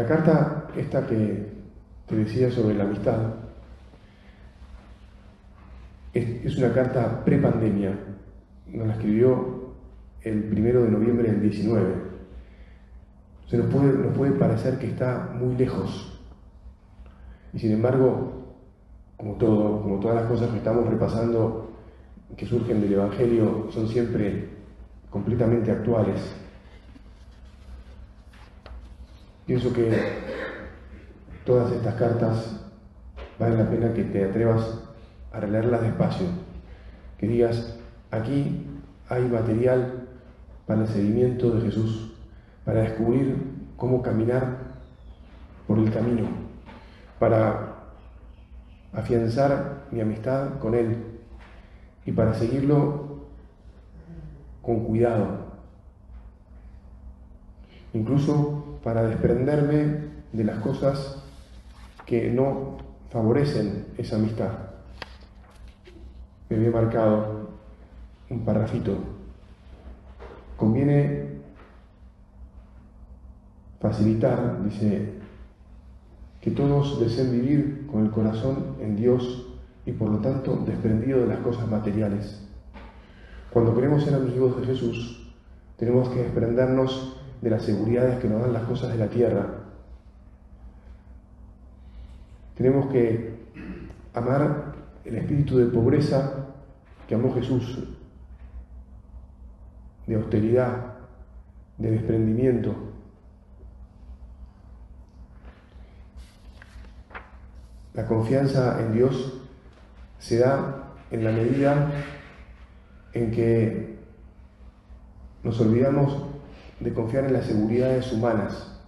La carta esta que te decía sobre la amistad es, una carta pre-pandemia. Nos la escribió el primero de noviembre del 19. Se nos puede, nos puede parecer que está muy lejos. Y sin embargo, como todo, como todas las cosas que estamos repasando que surgen del Evangelio son siempre completamente actuales. Pienso que todas estas cartas vale la pena que te atrevas a releerlas despacio, que digas, aquí hay material para el seguimiento de Jesús, para descubrir cómo caminar por el camino, para afianzar mi amistad con Él y para seguirlo con cuidado, incluso para desprenderme de las cosas que no favorecen esa amistad. Me había marcado un parrafito. Conviene facilitar, dice, que todos deseen vivir con el corazón en Dios y por lo tanto desprendido de las cosas materiales. Cuando queremos ser amigos de Jesús, tenemos que desprendernos de las seguridades que nos dan las cosas de la tierra. Tenemos que amar el espíritu de pobreza que amó Jesús, de austeridad, de desprendimiento. La confianza en Dios se da en la medida en que nos olvidamos de confiar en las seguridades humanas,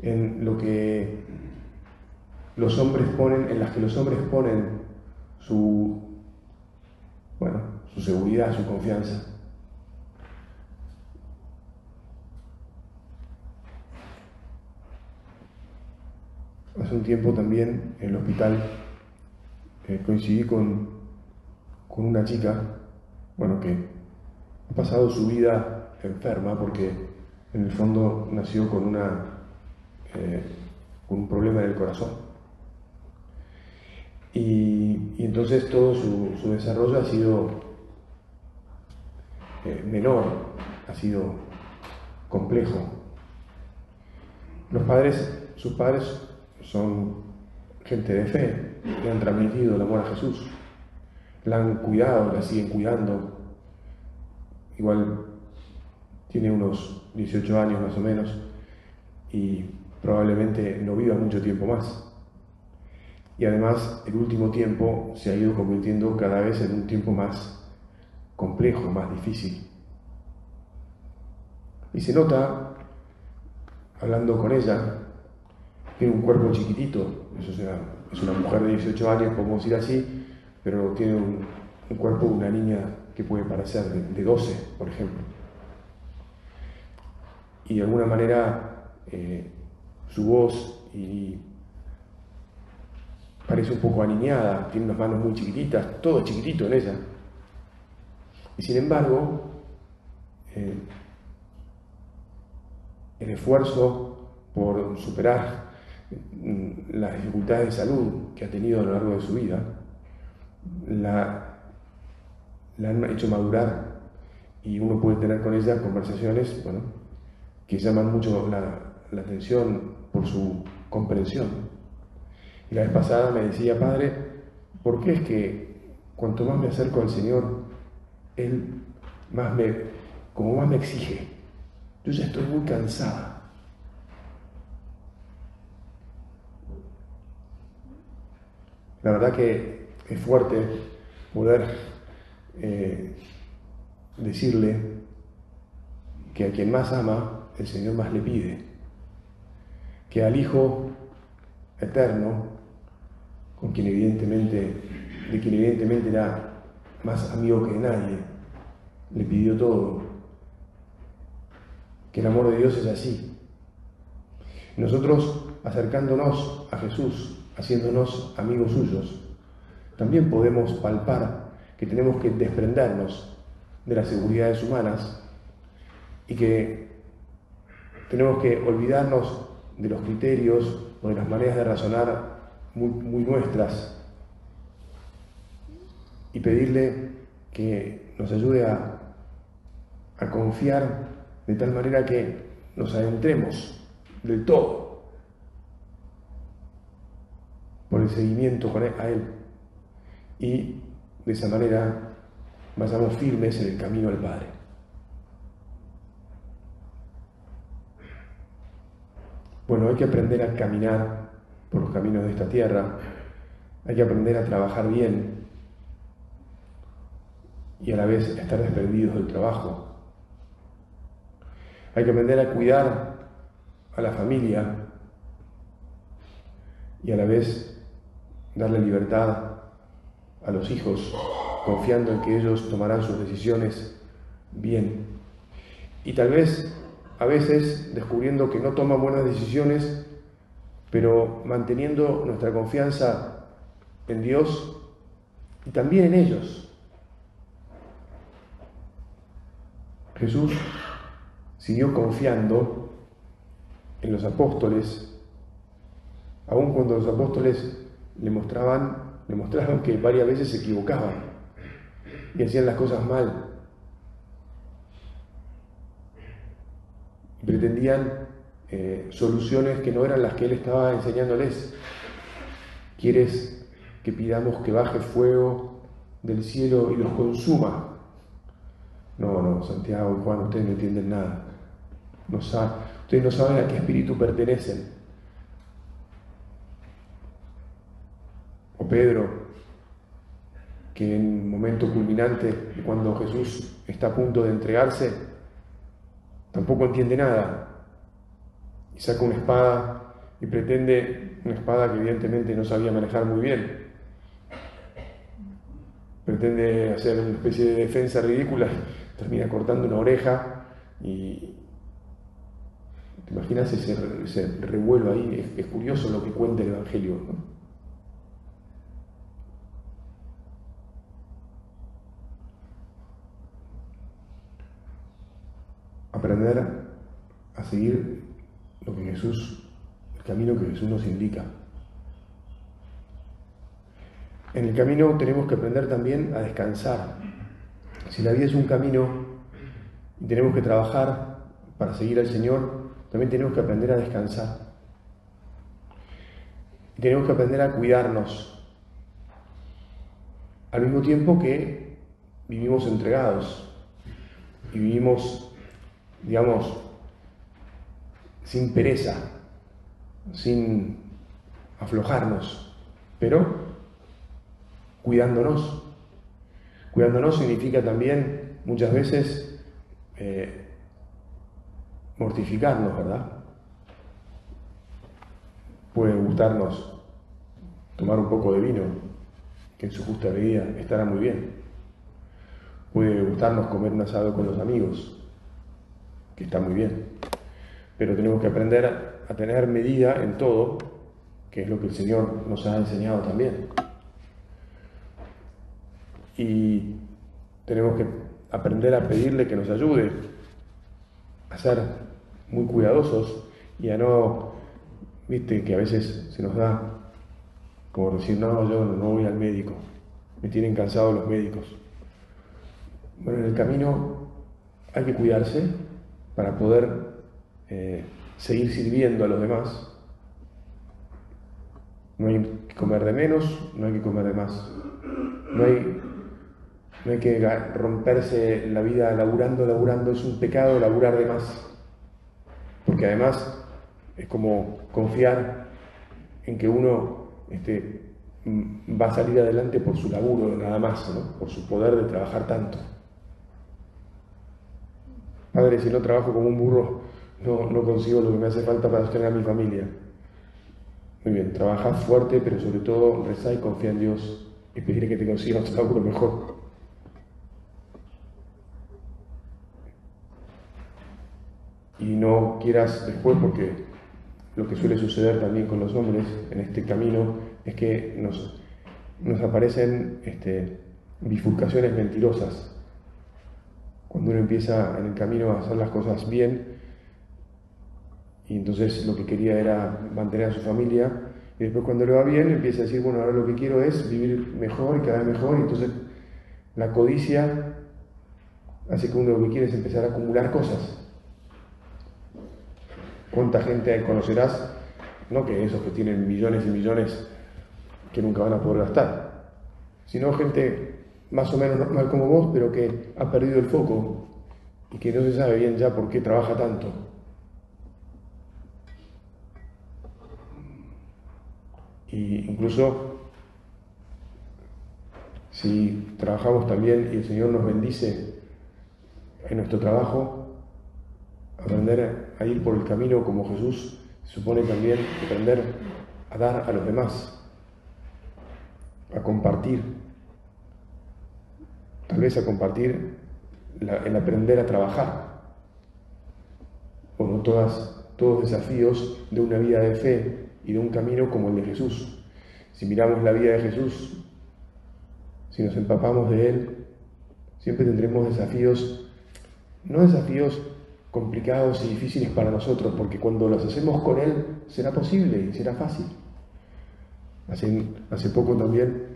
en lo que los hombres ponen, en las que los hombres ponen su, bueno, su seguridad, su confianza. Hace un tiempo también en el hospital eh, coincidí con, con una chica, bueno, que ha pasado su vida enferma porque en el fondo nació con, una, eh, un problema en el corazón. Y, entonces todo su, desarrollo ha sido eh, menor, ha sido complejo. Los padres, sus padres son gente de fe, le han transmitido el amor a Jesús, la han cuidado, la siguen cuidando. Igual tiene unos 18 años más o menos y probablemente no viva mucho tiempo más. Y además el último tiempo se ha ido convirtiendo cada vez en un tiempo más complejo, más difícil. Y se nota, hablando con ella, tiene un cuerpo chiquitito, eso es una mujer de 18 años, podemos decir así, pero tiene un, cuerpo de una niña que puede parecer de, 12, por ejemplo. Y de alguna manera eh, su voz parece un poco aniñada, tiene unas manos muy chiquititas, todo chiquitito en ella. Y sin embargo, eh, el esfuerzo por superar mm, las dificultades de salud que ha tenido a lo largo de su vida, la, la han hecho madurar y uno puede tener con ella conversaciones bueno, que llaman mucho la, atención por su comprensión. Y la vez pasada me decía, Padre, ¿por qué es que cuanto más me acerco al Señor, Él más me, como más me exige? Yo ya estoy muy cansada. La verdad que es fuerte poder eh, decirle que a quien más ama, el Señor más le pide. Que al Hijo eterno, con quien evidentemente, de quien evidentemente era más amigo que nadie, le pidió todo. Que el amor de Dios es así. Nosotros, acercándonos a Jesús, haciéndonos amigos suyos, también podemos palpar que tenemos que desprendernos de las seguridades humanas y que tenemos que olvidarnos de los criterios o de las maneras de razonar muy, nuestras y pedirle que nos ayude a, confiar de tal manera que nos adentremos del todo por el seguimiento a Él y de esa manera vayamos firmes en el camino al Padre. Bueno, hay que aprender a caminar por los caminos de esta tierra, hay que aprender a trabajar bien y a la vez estar desprendidos del trabajo. Hay que aprender a cuidar a la familia y a la vez darle libertad a los hijos, confiando en que ellos tomarán sus decisiones bien. Y tal vez a veces descubriendo que no toman buenas decisiones, pero manteniendo nuestra confianza en Dios y también en ellos. Jesús siguió confiando en los apóstoles, aun cuando los apóstoles le mostraban, le mostraron que varias veces se equivocaban y hacían las cosas mal. Y pretendían eh, soluciones que no eran las que él estaba enseñándoles. ¿Quieres que pidamos que baje fuego del cielo y los consuma? No, no, Santiago y Juan, ustedes no entienden nada. No ustedes no saben a qué espíritu pertenecen. O Pedro, que en el momento culminante, cuando Jesús está a punto de entregarse, tampoco entiende nada. Y saca una espada y pretende una espada que evidentemente no sabía manejar muy bien. Pretende hacer una especie de defensa ridícula, termina cortando una oreja y, ¿Te imaginas ese, revuelo ahí? Es, curioso lo que cuenta el Evangelio. A seguir lo que Jesús, el camino que Jesús nos indica. En el camino tenemos que aprender también a descansar. Si la vida es un camino y tenemos que trabajar para seguir al Señor, también tenemos que aprender a descansar. Tenemos que aprender a cuidarnos. Al mismo tiempo que vivimos entregados y vivimos, digamos, sin pereza, sin aflojarnos, pero cuidándonos. Cuidándonos significa también muchas veces eh, mortificarnos, ¿verdad? Puede gustarnos tomar un poco de vino, que en su justa medida estará muy bien. Puede gustarnos comer un asado con los amigos, que está muy bien. Pero tenemos que aprender a tener medida en todo, que es lo que el Señor nos ha enseñado también. Y tenemos que aprender a pedirle que nos ayude a ser muy cuidadosos y a no, viste, que a veces se nos da como decir, no, yo no voy al médico, me tienen cansados los médicos. Bueno, en el camino hay que cuidarse para poder eh, seguir sirviendo a los demás. No hay que comer de menos, no hay que comer de más. No hay no hay que romperse la vida laburando, laburando, es un pecado laburar de más. Porque además es como confiar en que uno este, mm, va a salir adelante por su laburo nada más, ¿no? por su poder de trabajar tanto. Padre, si no trabajo como un burro, no, no consigo lo que me hace falta para sostener a mi familia. Muy bien, trabaja fuerte, pero sobre todo rezá y confía en Dios y pedirle que te consiga otro laburo mejor. y no quieras después, porque lo que suele suceder también con los hombres en este camino es que nos, nos aparecen este, bifurcaciones mentirosas. Cuando uno empieza en el camino a hacer las cosas bien y entonces lo que quería era mantener a su familia, y después cuando le va bien empieza a decir, bueno, ahora lo que quiero es vivir mejor y cada vez mejor, y entonces la codicia hace que uno lo que quiere es empezar a acumular cosas. ¿Cuánta gente conocerás? No que esos que tienen millones y millones que nunca van a poder gastar, sino gente más o menos normal como vos, pero que ha perdido el foco y que no se sabe bien ya por qué trabaja tanto. Y incluso si trabajamos también y el Señor nos bendice en nuestro trabajo, aprender a ir por el camino como Jesús supone también aprender a dar a los demás, a compartir, a compartir el aprender a trabajar. Bueno, todas, todos desafíos de una vida de fe y de un camino como el de Jesús. Si miramos la vida de Jesús, si nos empapamos de Él, siempre tendremos desafíos, no desafíos complicados y difíciles para nosotros, porque cuando los hacemos con Él será posible y será fácil. Hace, hace poco también,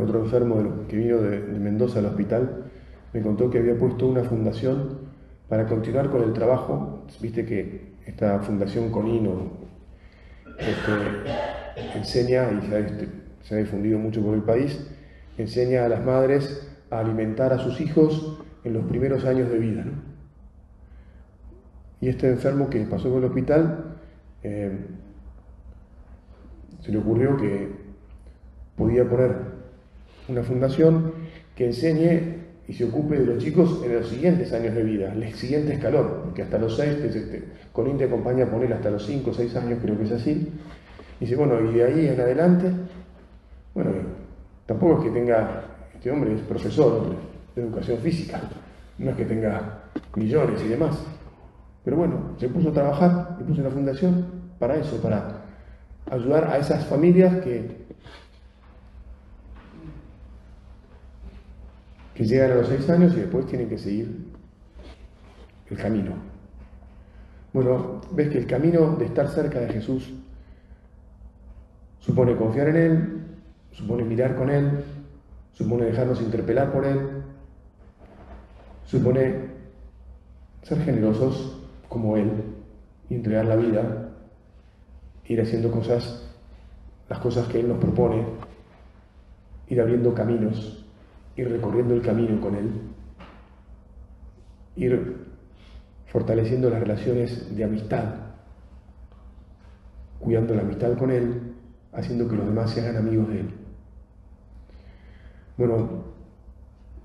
otro enfermo que vino de, Mendoza al hospital me contó que había puesto una fundación para continuar con el trabajo. Viste que esta fundación Conino este, enseña, y se ha, difundido mucho por el país, enseña a las madres a alimentar a sus hijos en los primeros años de vida. Y este enfermo que pasó por el hospital, eh, se le ocurrió que podía poner una fundación que enseñe y se ocupe de los chicos en los siguientes años de vida, el siguiente escalón, porque hasta los seis, este, con te acompaña a poner hasta los cinco o seis años, creo que es así. Y dice, bueno, y de ahí en adelante, bueno, tampoco es que tenga, este hombre es profesor de educación física, no es que tenga millones y demás. Pero bueno, se puso a trabajar, se puso en la fundación para eso, para ayudar a esas familias que que llegan a los seis años y después tienen que seguir el camino. Bueno, ves que el camino de estar cerca de Jesús supone confiar en Él, supone mirar con Él, supone dejarnos interpelar por Él, supone ser generosos como Él y entregar la vida, ir haciendo cosas, las cosas que Él nos propone, ir abriendo caminos ir recorriendo el camino con Él, ir fortaleciendo las relaciones de amistad, cuidando la amistad con Él, haciendo que los demás se hagan amigos de Él. Bueno,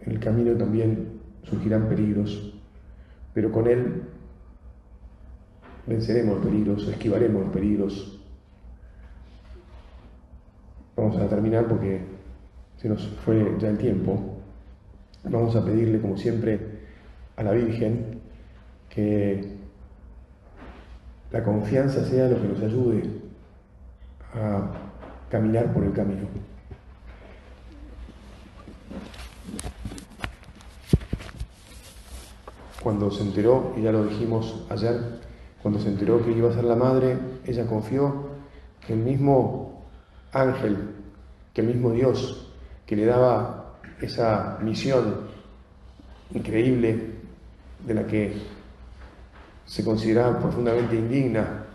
en el camino también surgirán peligros, pero con Él venceremos los peligros, esquivaremos los peligros. Vamos a terminar porque se nos fue ya el tiempo, vamos a pedirle, como siempre, a la Virgen que la confianza sea lo que nos ayude a caminar por el camino. Cuando se enteró, y ya lo dijimos ayer, cuando se enteró que iba a ser la madre, ella confió que el mismo ángel, que el mismo Dios que le daba esa misión increíble de la que se consideraba profundamente indigna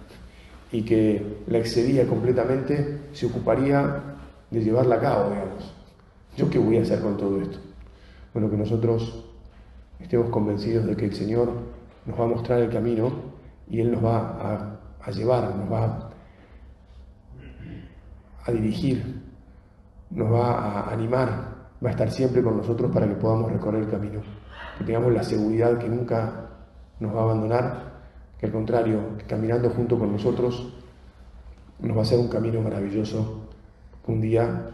y que la excedía completamente, se ocuparía de llevarla a cabo, digamos. ¿Yo qué voy a hacer con todo esto? Bueno, que nosotros estemos convencidos de que el Señor nos va a mostrar el camino y Él nos va a, a llevar, nos va a dirigir nos va a animar, va a estar siempre con nosotros para que podamos recorrer el camino, que tengamos la seguridad que nunca nos va a abandonar, que al contrario, caminando junto con nosotros nos va a ser un camino maravilloso que un día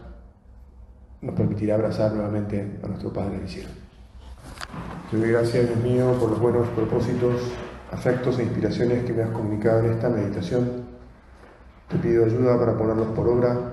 nos permitirá abrazar nuevamente a nuestro Padre del cielo. Te doy gracias, Dios mío, por los buenos propósitos, afectos e inspiraciones que me has comunicado en esta meditación. Te pido ayuda para ponerlos por obra